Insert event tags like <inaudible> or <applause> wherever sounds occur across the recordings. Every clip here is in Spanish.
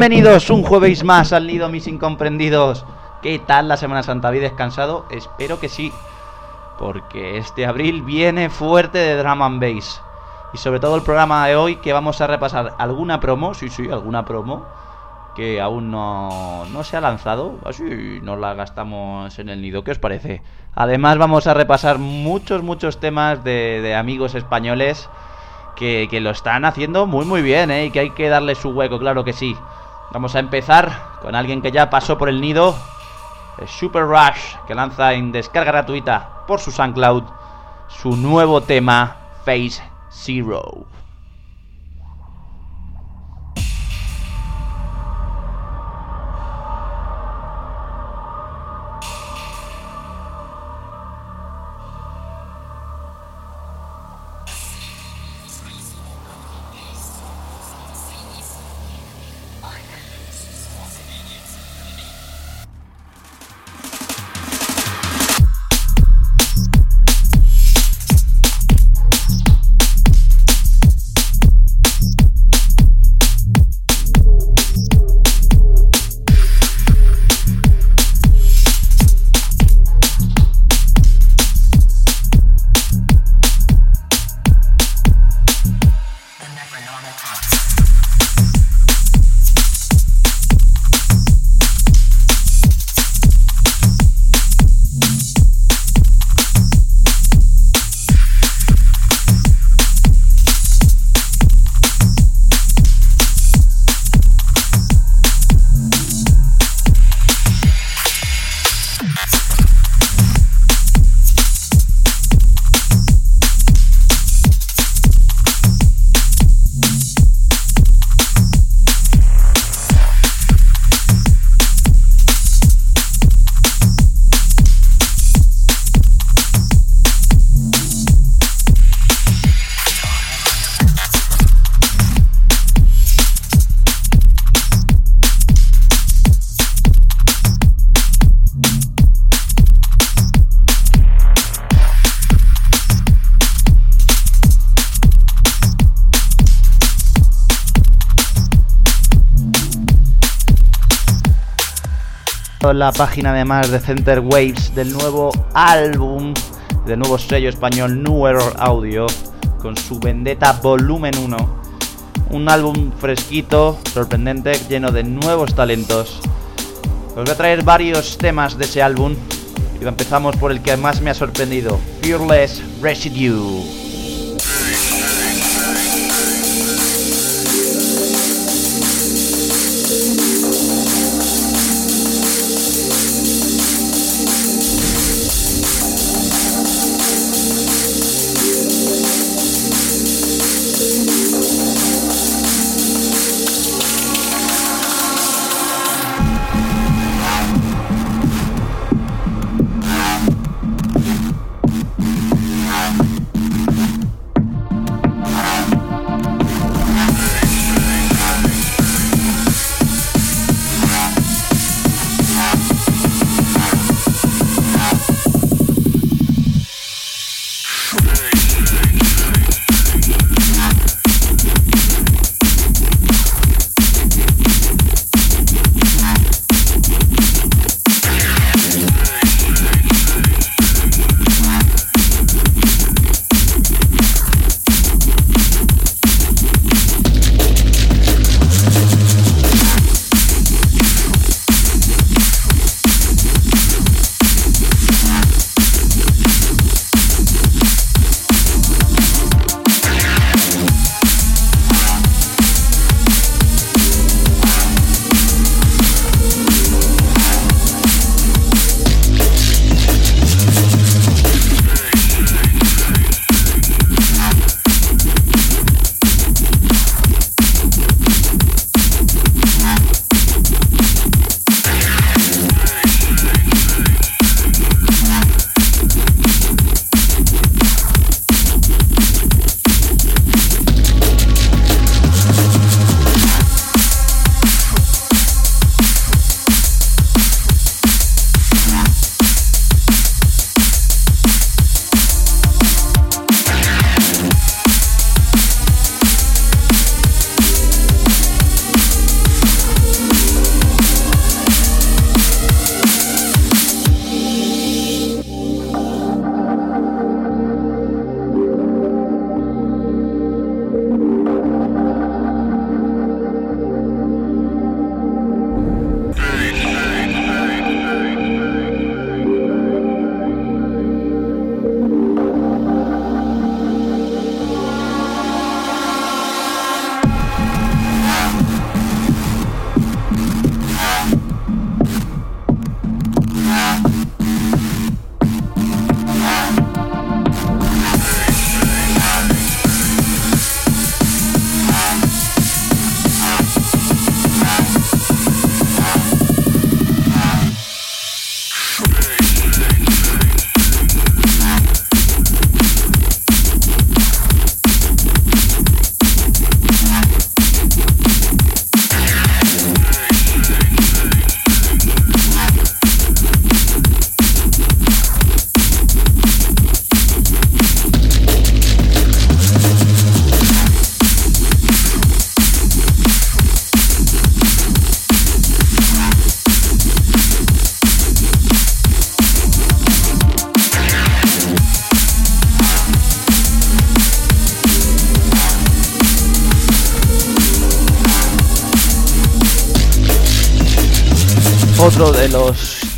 Bienvenidos un jueves más al nido, mis incomprendidos. ¿Qué tal la Semana Santa? ¿Habéis descansado? Espero que sí. Porque este abril viene fuerte de Drum and. Y sobre todo el programa de hoy que vamos a repasar alguna promo, sí, sí, alguna promo, que aún no, no se ha lanzado. Así nos la gastamos en el nido. ¿Qué os parece? Además vamos a repasar muchos, muchos temas de, de amigos españoles que, que, lo están haciendo muy, muy bien, ¿eh? Y que hay que darle su hueco, claro que sí. Vamos a empezar con alguien que ya pasó por el nido. Super Rush, que lanza en descarga gratuita por su SoundCloud su nuevo tema, Phase Zero. La página además de Center Waves del nuevo álbum, del nuevo sello español New Error Audio, con su Vendetta Volumen 1. Un álbum fresquito, sorprendente, lleno de nuevos talentos. Os voy a traer varios temas de ese álbum y empezamos por el que más me ha sorprendido, Fearless Residue.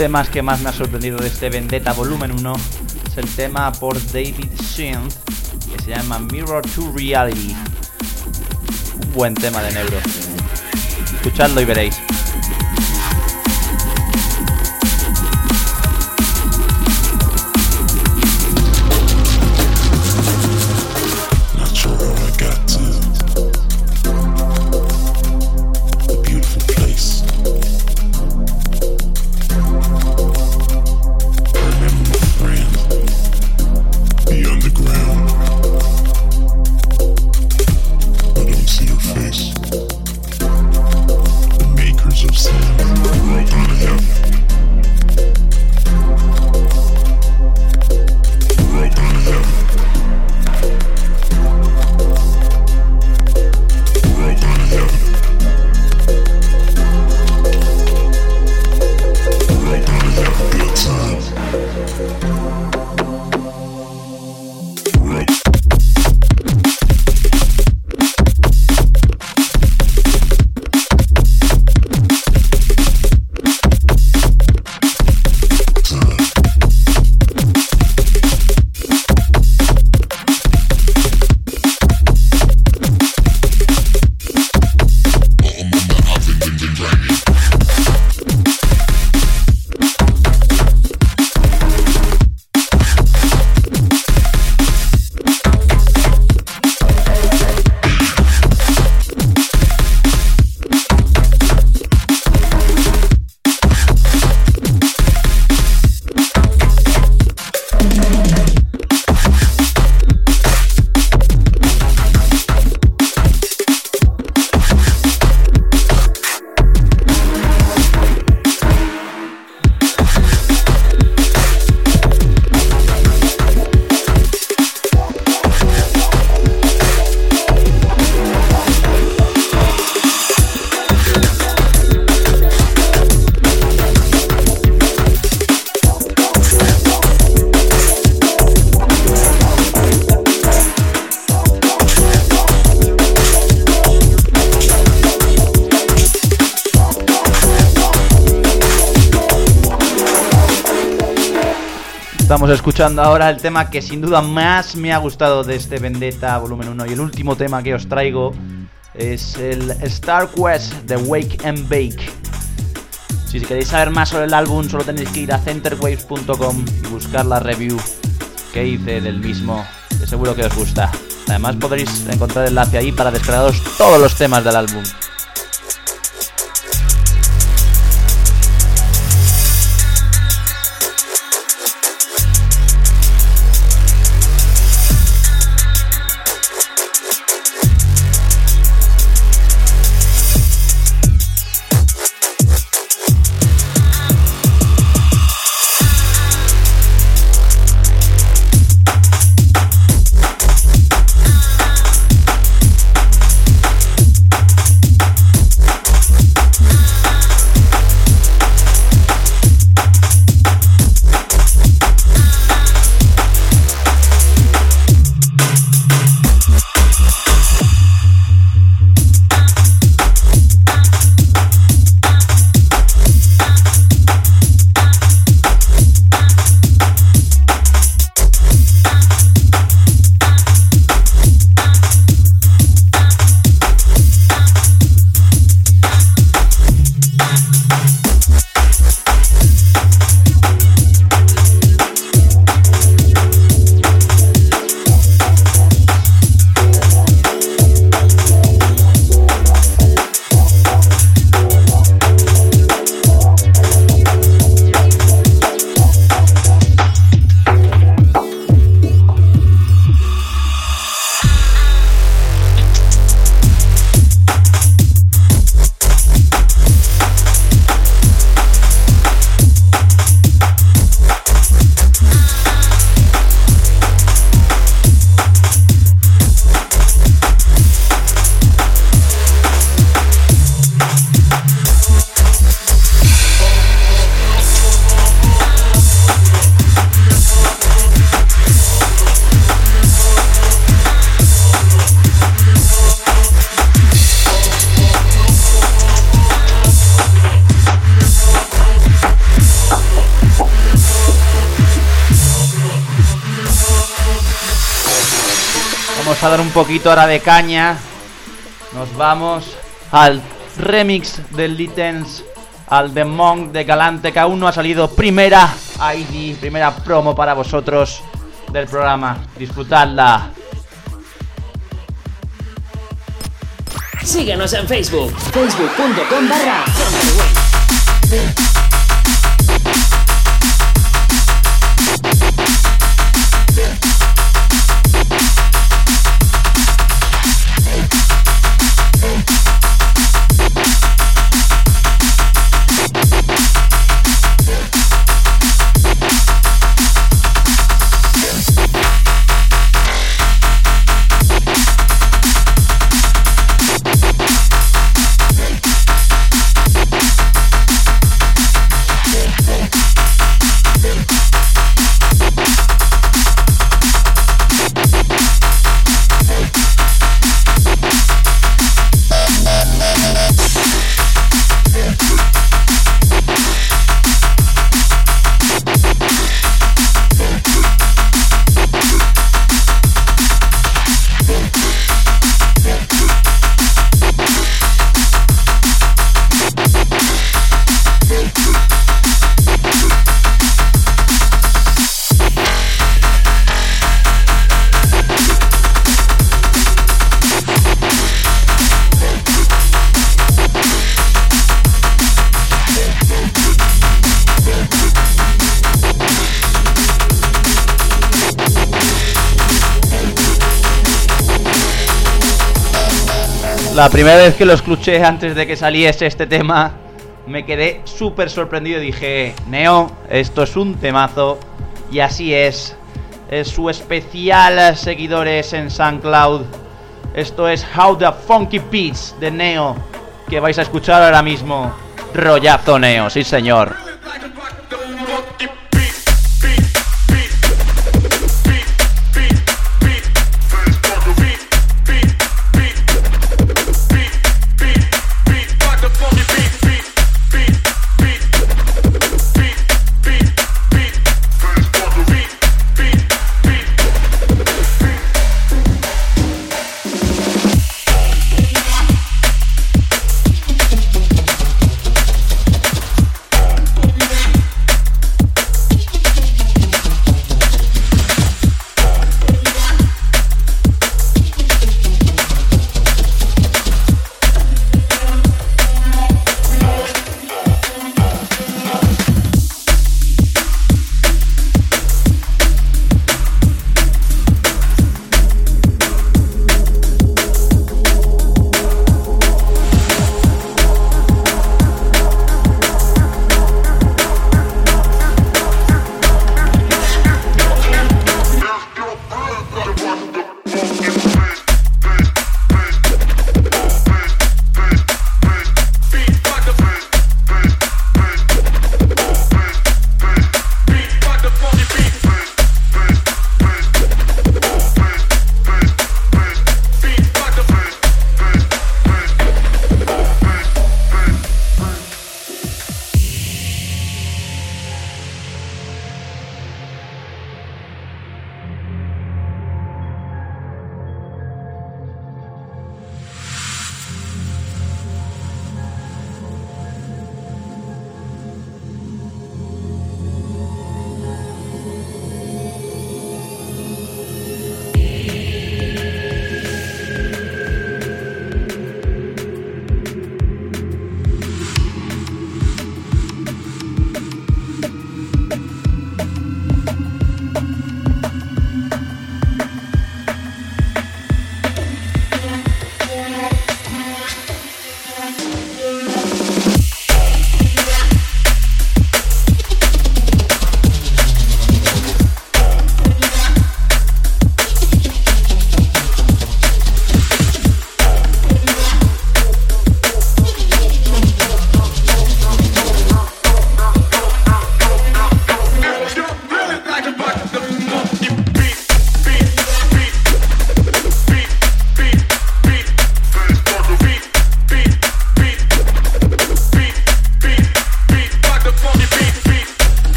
Temas que más me ha sorprendido de este Vendetta Volumen 1 es el tema por David Synth que se llama Mirror to Reality. Un buen tema de Neuro. Escuchadlo y veréis. Escuchando ahora el tema que sin duda más me ha gustado de este Vendetta volumen 1 y el último tema que os traigo es el Star Quest de Wake and Bake. Si queréis saber más sobre el álbum solo tenéis que ir a centerwaves.com y buscar la review que hice del mismo, que seguro que os gusta. Además podréis encontrar el enlace ahí para descargaros todos los temas del álbum. Poquito ahora de caña. Nos vamos al remix del Litens, al The Monk de Galante, que aún no ha salido. Primera ID, primera promo para vosotros del programa. Disfrutadla. Síguenos en Facebook, facebook.com barra La primera vez que lo escuché antes de que saliese este tema, me quedé súper sorprendido dije, Neo, esto es un temazo. Y así es. Es su especial seguidores en SoundCloud. Esto es How the Funky Beats de Neo, que vais a escuchar ahora mismo. Rollazo Neo, sí señor.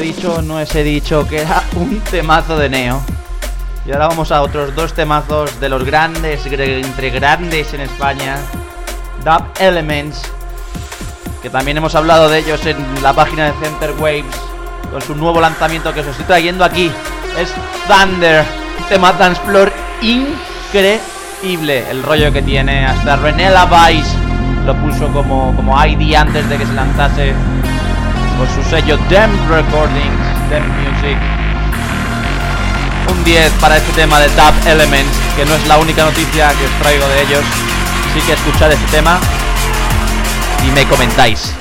Dicho, no os he dicho que era <laughs> un temazo de Neo. Y ahora vamos a otros dos temazos de los grandes, entre grandes en España. Dub Elements, que también hemos hablado de ellos en la página de Center Waves, con su nuevo lanzamiento que os estoy trayendo aquí. Es Thunder, tema dance floor increíble el rollo que tiene. Hasta René Vice lo puso como, como ID antes de que se lanzase con su sello Dem Recordings, Dem Music. Un 10 para este tema de Tap Elements, que no es la única noticia que os traigo de ellos. Así que escuchad este tema y me comentáis.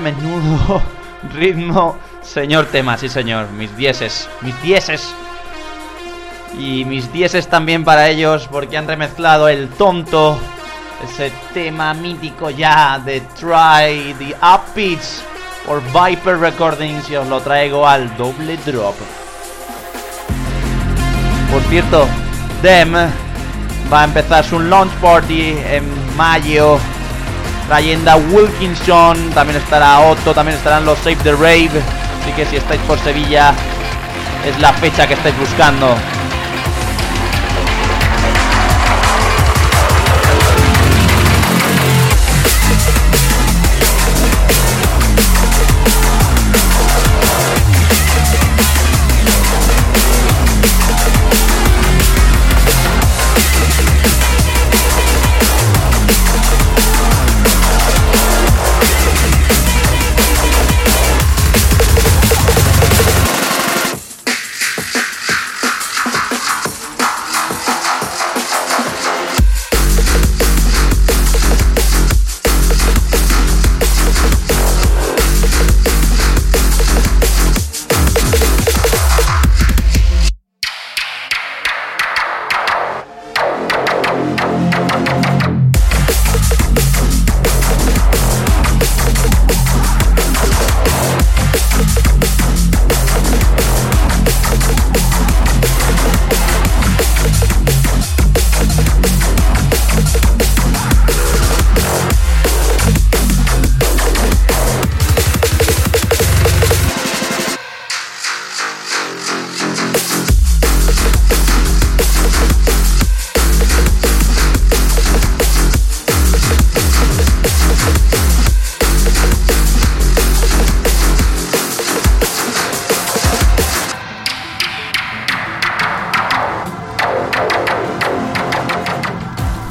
Menudo <laughs> ritmo. Señor tema, sí señor. Mis dieces, mis dieces. Y mis dieces también para ellos porque han remezclado el tonto. Ese tema mítico ya de Try the Upbeats por Viper Recordings y os lo traigo al doble drop. Por cierto, Dem va a empezar su launch party en mayo trayendo a Wilkinson, también estará Otto, también estarán los Save the Rave. Así que si estáis por Sevilla, es la fecha que estáis buscando.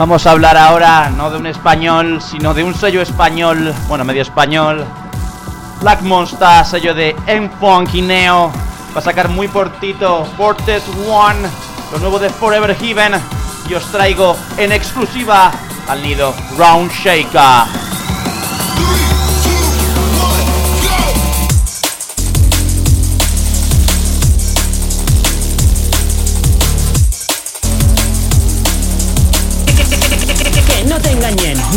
Vamos a hablar ahora no de un español, sino de un sello español, bueno, medio español. Black Monster, sello de M-Funk y Neo. Va a sacar muy portito Fortes One, lo nuevo de Forever Heaven. Y os traigo en exclusiva al nido Round Shaker.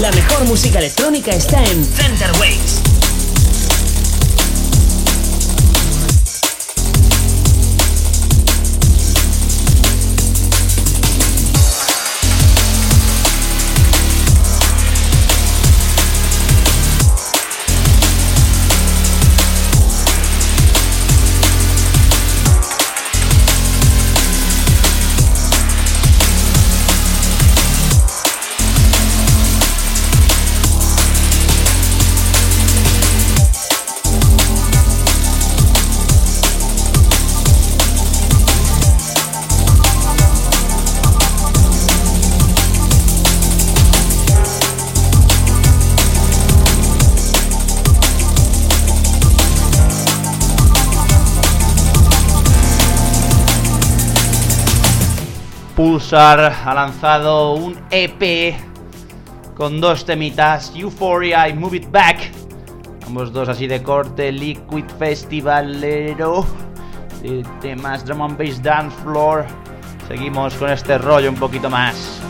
La mejor música electrónica está en Center Waves. Ha lanzado un EP con dos temitas, Euphoria y Move It Back. Ambos dos así de corte, Liquid Festivalero, temas Drum and Bass Dance Floor. Seguimos con este rollo un poquito más.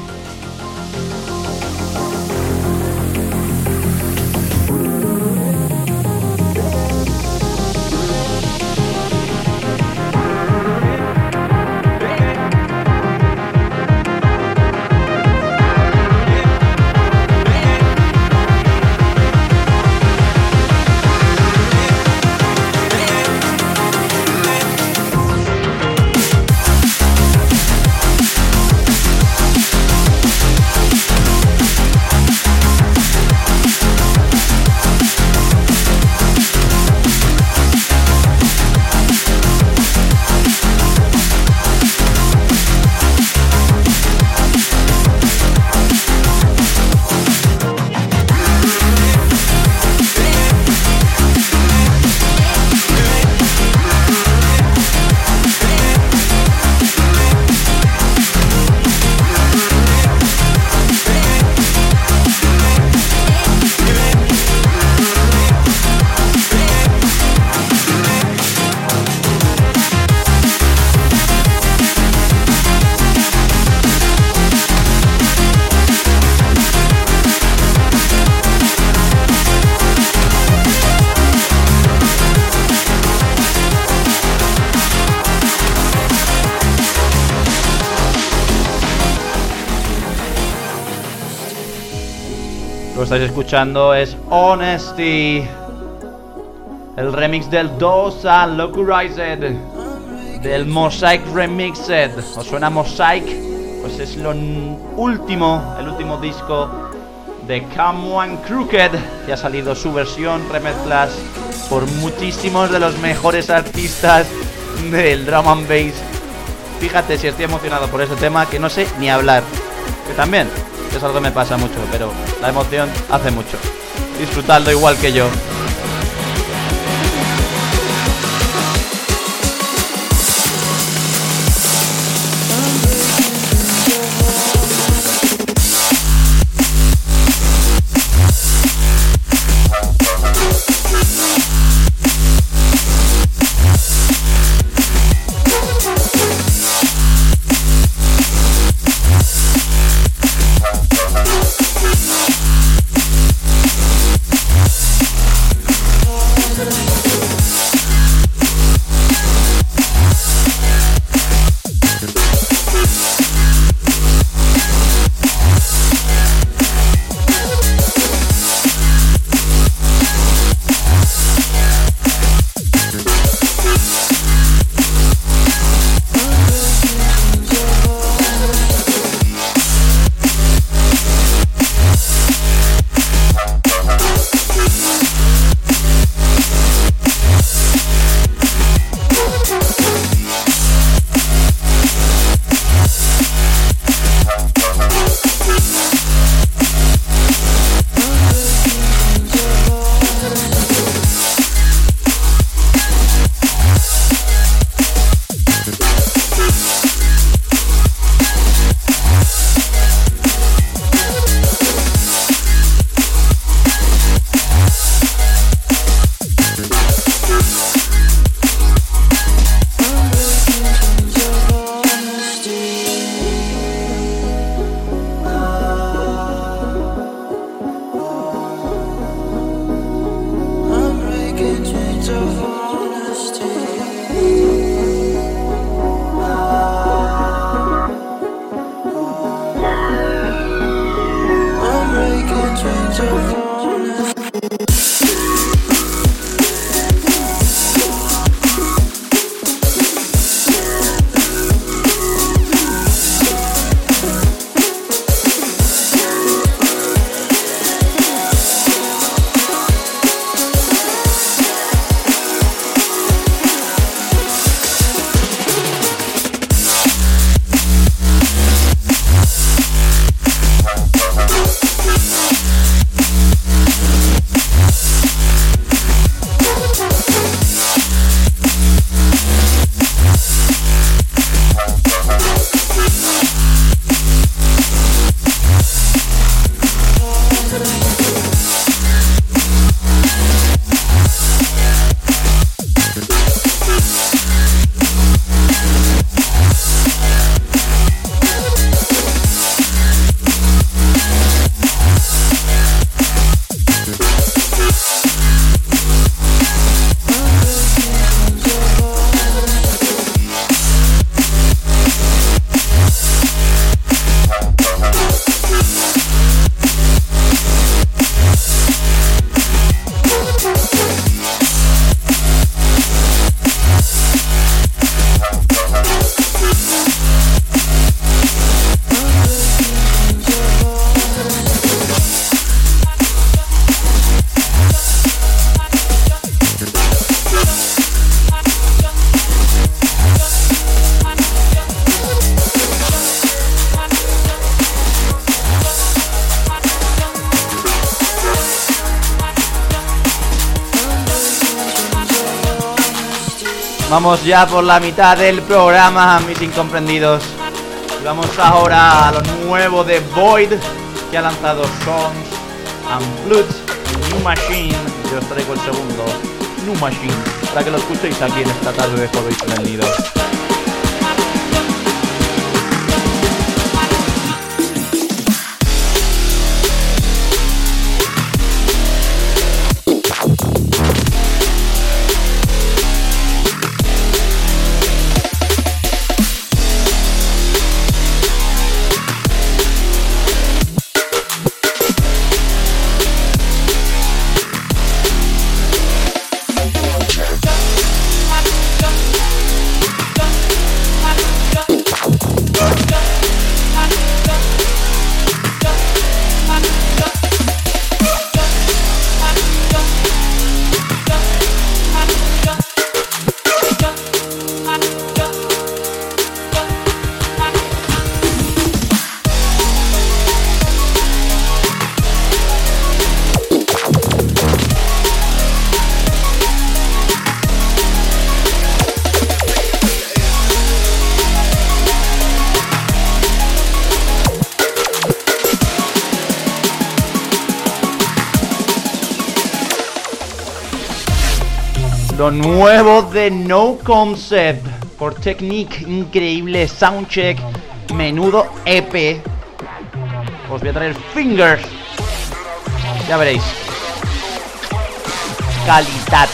Escuchando es Honesty. El remix del Dosa Locurized. Del Mosaic Remixed. ¿Os suena Mosaic? Pues es lo último, el último disco de Come One Crooked. Que ha salido su versión, remezclas por muchísimos de los mejores artistas del drum and bass. Fíjate si estoy emocionado por este tema que no sé ni hablar. Que también es algo que me pasa mucho, pero la emoción hace mucho. Disfrutando igual que yo. Vamos ya por la mitad del programa, mis incomprendidos. Y vamos ahora a lo nuevo de Void, que ha lanzado Songs Unplugged, New Machine. Yo os traigo el segundo, New Machine, para que lo escuchéis aquí en esta tarde de el Nido. No Concept por Technique, increíble soundcheck, menudo EP. Os voy a traer Fingers. Ya veréis. Calidad.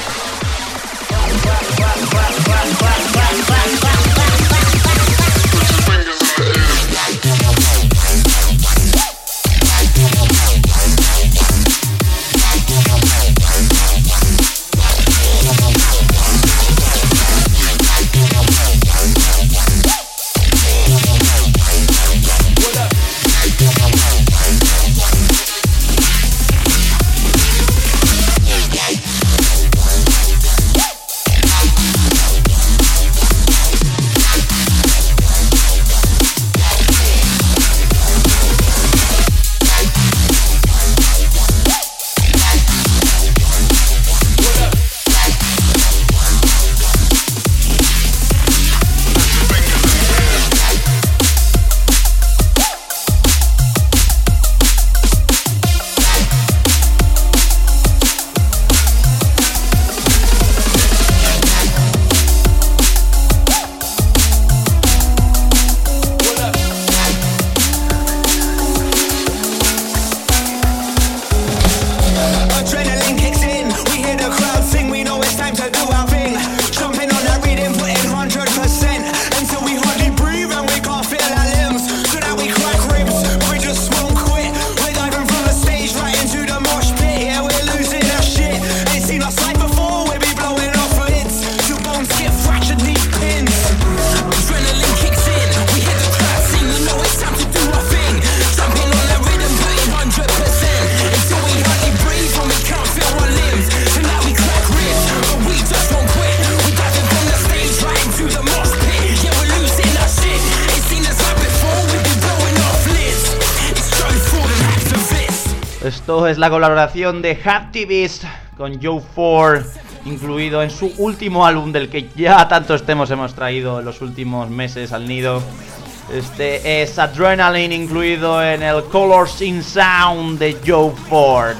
La colaboración de Activist con Joe Ford, incluido en su último álbum del que ya tantos temas hemos traído en los últimos meses al nido. Este es Adrenaline incluido en el Colors in Sound de Joe Ford.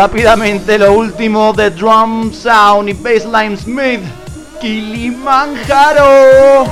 Rápidamente lo último de Drum Sound y Bassline Smith, Kilimanjaro.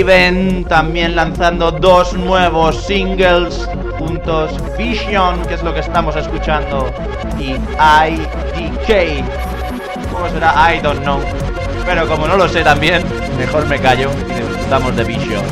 También lanzando dos nuevos singles juntos, Vision, que es lo que estamos escuchando, y IDK. ¿Cómo será? I don't know. Pero como no lo sé también, mejor me callo y disfrutamos de Vision.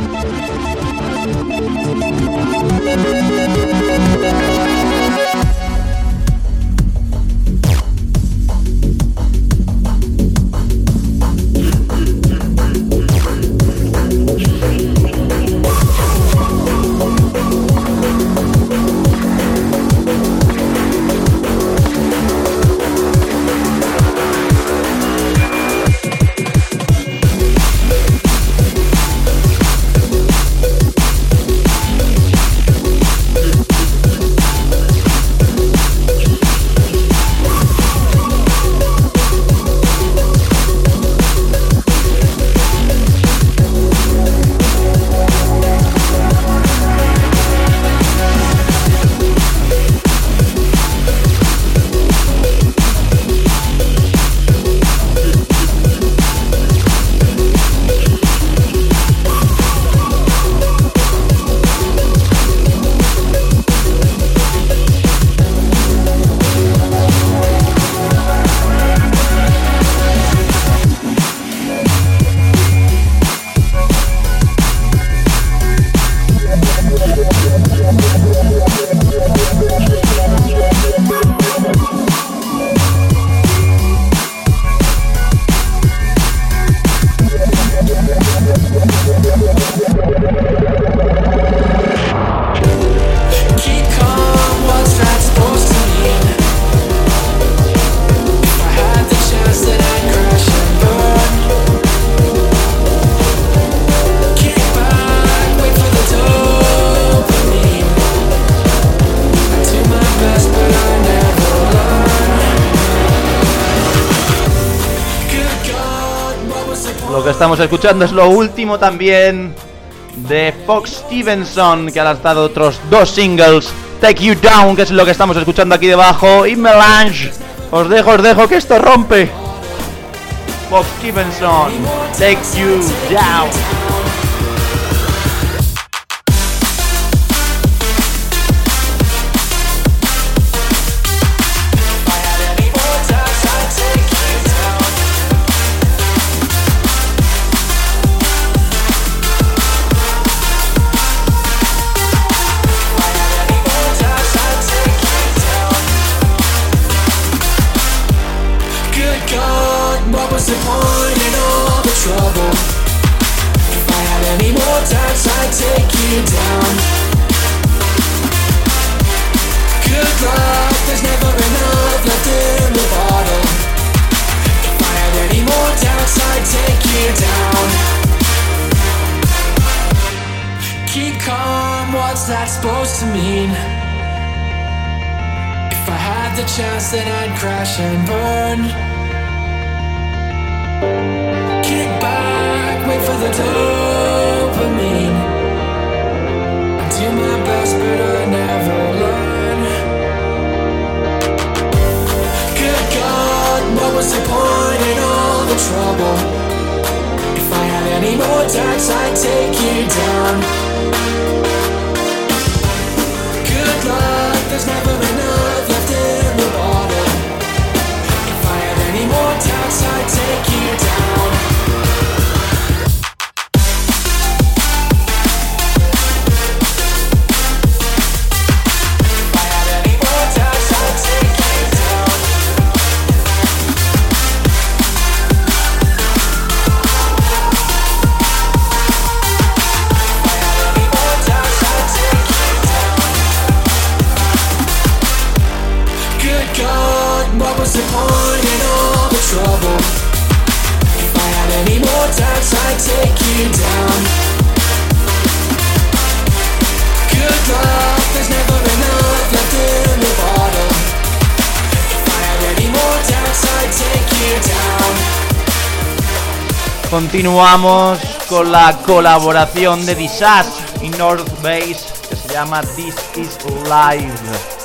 Estamos escuchando es lo último también de Fox Stevenson, que ha lanzado otros dos singles. Take You Down, que es lo que estamos escuchando aquí debajo, y Melange. Os dejo, os dejo que esto rompe. Fox Stevenson, Take You Down. chance that I'd crash and burn. Kick back, wait for the dopamine. I do my best, but I never learn. Good God, what was the point in all the trouble? If I had any more attacks, I'd take you down. Good luck, there's never down. Continuamos con la colaboración de Disaster y North Base que se llama This Is Live.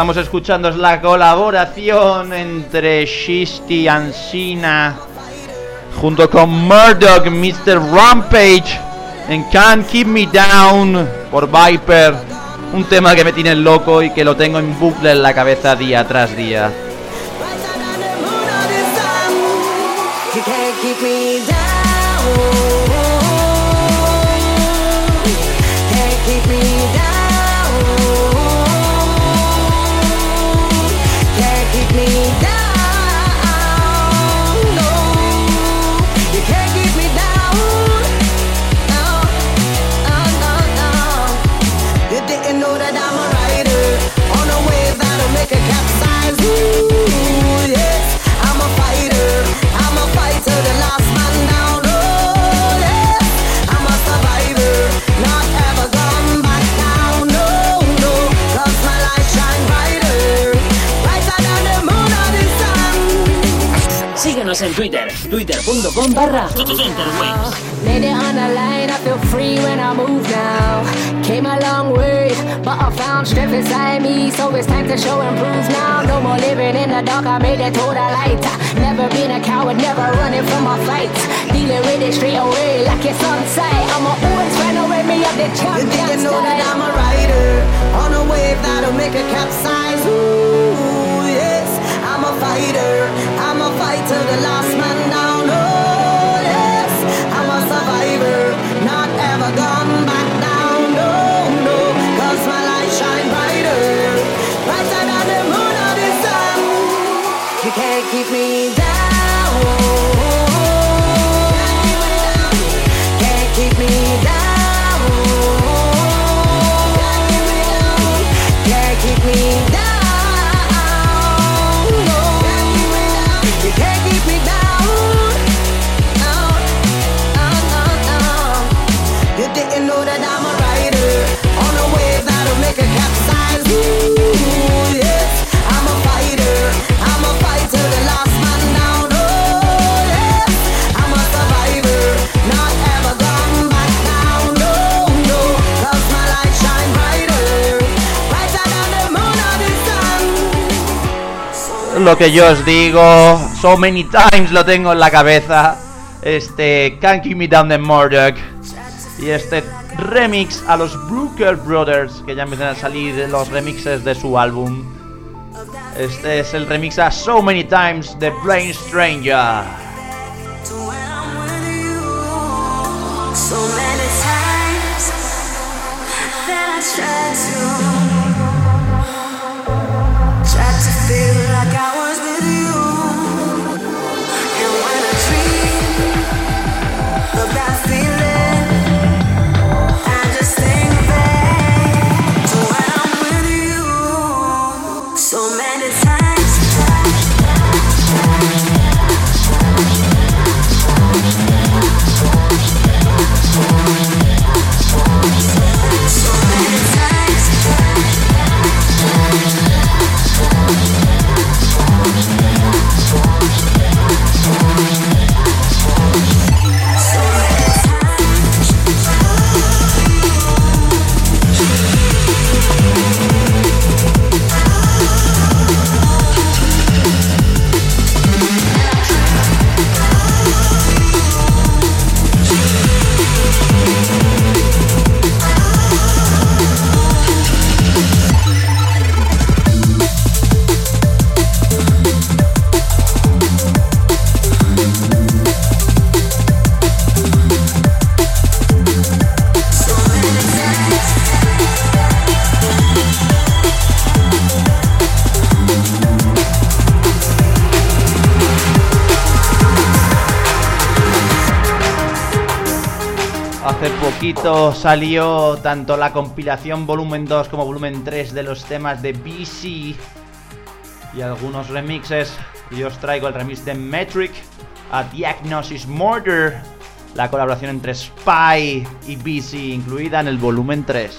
Estamos escuchando es la colaboración entre Shisty Ansina junto con Murdoch, Mr. Rampage en Can't Keep Me Down por Viper. Un tema que me tiene loco y que lo tengo en bucle en la cabeza día tras día. Síguenos en Twitter, twitter.com barra Lady on the line, I feel free when I move now. Came a long way, but I found strength inside me, so it's time to show and prove now. No more living in the dark, I made it to the light. Never been a coward, never running from my fights. Dealing with it straight away, like it's on sight. I'ma always find a way, me up the champion. You know that I'm a rider on a wave that'll make a capsize. Ooh, yes, I'm a fighter. I'm a the last man down. Oh, yes, I'm a survivor, not ever gone back down. No, no, cause my light shine brighter, brighter than the moon or the sun. You can't keep me down. Lo que yo os digo, so many times lo tengo en la cabeza. Este Can't Keep Me Down de Murdoch. Y este remix a los Brooker Brothers, que ya empiezan a salir los remixes de su álbum. Este es el remix a So Many Times de Brain Stranger. Poquito salió tanto la compilación volumen 2 como volumen 3 de los temas de BC y algunos remixes. Y os traigo el remix de Metric a Diagnosis Murder, la colaboración entre Spy y BC incluida en el volumen 3.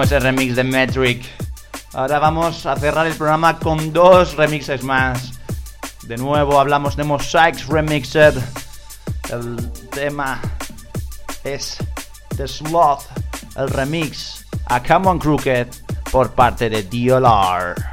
ese remix de Metric. Ahora vamos a cerrar el programa con dos remixes más. De nuevo hablamos de Mosaics Remixed. El tema es The Sloth, el remix a Come on Crooked por parte de DLR.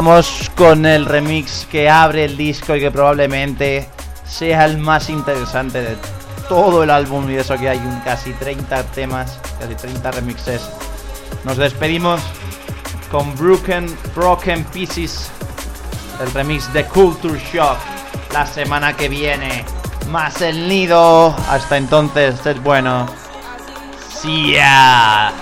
Vamos con el remix que abre el disco y que probablemente sea el más interesante de todo el álbum y eso que hay un casi 30 temas, casi 30 remixes. Nos despedimos con Broken, Broken Pieces, el remix de Culture Shock, la semana que viene. Más el nido. Hasta entonces, es bueno. See ya.